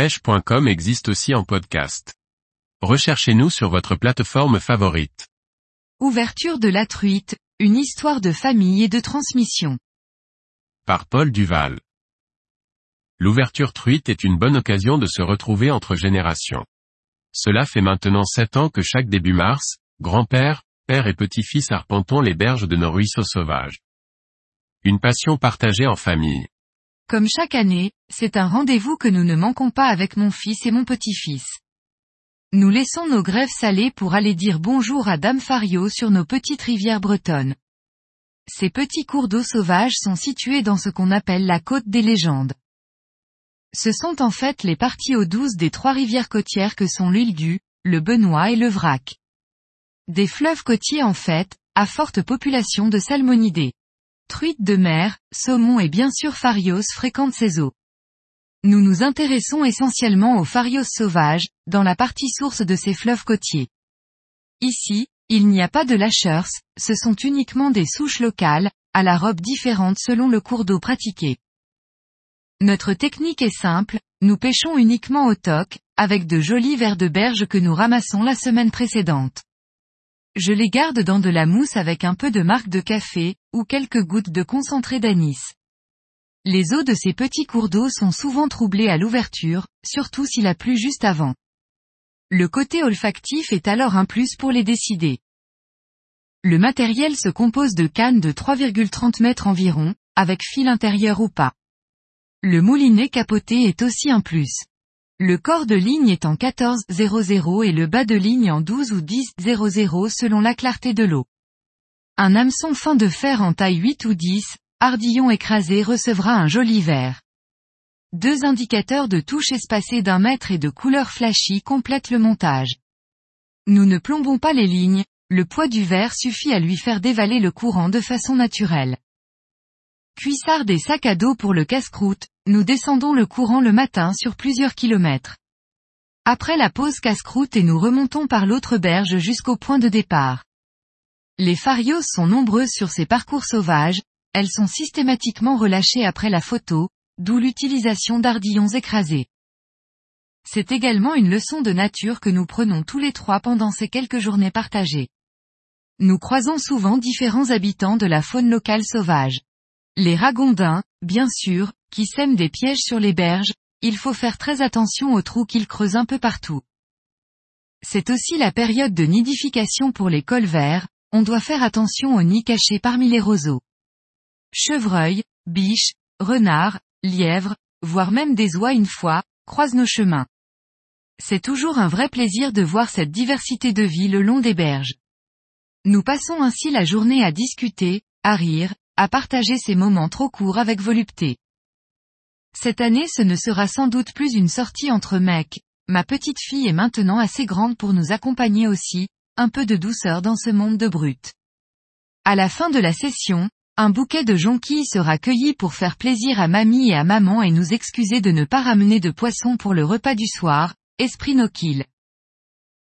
pêche.com existe aussi en podcast. Recherchez-nous sur votre plateforme favorite. Ouverture de la truite, une histoire de famille et de transmission. Par Paul Duval. L'ouverture truite est une bonne occasion de se retrouver entre générations. Cela fait maintenant sept ans que chaque début mars, grand-père, père et petit-fils arpentons les berges de nos ruisseaux sauvages. Une passion partagée en famille. Comme chaque année, c'est un rendez-vous que nous ne manquons pas avec mon fils et mon petit-fils. Nous laissons nos grèves salées pour aller dire bonjour à Dame Fario sur nos petites rivières bretonnes. Ces petits cours d'eau sauvages sont situés dans ce qu'on appelle la côte des légendes. Ce sont en fait les parties eau douce des trois rivières côtières que sont l'Île du, le Benoît et le Vrac. Des fleuves côtiers en fait, à forte population de salmonidés truites de mer, saumon et bien sûr farios fréquentent ces eaux. Nous nous intéressons essentiellement aux farios sauvages, dans la partie source de ces fleuves côtiers. Ici, il n'y a pas de lâcheurs, ce sont uniquement des souches locales, à la robe différente selon le cours d'eau pratiqué. Notre technique est simple, nous pêchons uniquement au toc, avec de jolis vers de berge que nous ramassons la semaine précédente. Je les garde dans de la mousse avec un peu de marque de café, ou quelques gouttes de concentré d'anis. Les eaux de ces petits cours d'eau sont souvent troublées à l'ouverture, surtout s'il a plu juste avant. Le côté olfactif est alors un plus pour les décider. Le matériel se compose de cannes de 3,30 mètres environ, avec fil intérieur ou pas. Le moulinet capoté est aussi un plus. Le corps de ligne est en 14-00 et le bas de ligne en 12 ou 10-00 selon la clarté de l'eau. Un hameçon fin de fer en taille 8 ou 10, ardillon écrasé recevra un joli verre. Deux indicateurs de touche espacés d'un mètre et de couleur flashy complètent le montage. Nous ne plombons pas les lignes, le poids du verre suffit à lui faire dévaler le courant de façon naturelle. Cuissard des sacs à dos pour le casse-croûte, nous descendons le courant le matin sur plusieurs kilomètres. Après la pause casse-croûte et nous remontons par l'autre berge jusqu'au point de départ. Les farios sont nombreuses sur ces parcours sauvages, elles sont systématiquement relâchées après la photo, d'où l'utilisation d'ardillons écrasés. C'est également une leçon de nature que nous prenons tous les trois pendant ces quelques journées partagées. Nous croisons souvent différents habitants de la faune locale sauvage. Les ragondins, bien sûr, qui sèment des pièges sur les berges, il faut faire très attention aux trous qu'ils creusent un peu partout. C'est aussi la période de nidification pour les colverts, on doit faire attention aux nids cachés parmi les roseaux. Chevreuils, biches, renards, lièvres, voire même des oies une fois, croisent nos chemins. C'est toujours un vrai plaisir de voir cette diversité de vie le long des berges. Nous passons ainsi la journée à discuter, à rire, à partager ces moments trop courts avec volupté. Cette année ce ne sera sans doute plus une sortie entre mecs, ma petite fille est maintenant assez grande pour nous accompagner aussi, un peu de douceur dans ce monde de brut. À la fin de la session, un bouquet de jonquilles sera cueilli pour faire plaisir à mamie et à maman et nous excuser de ne pas ramener de poisson pour le repas du soir, esprit no.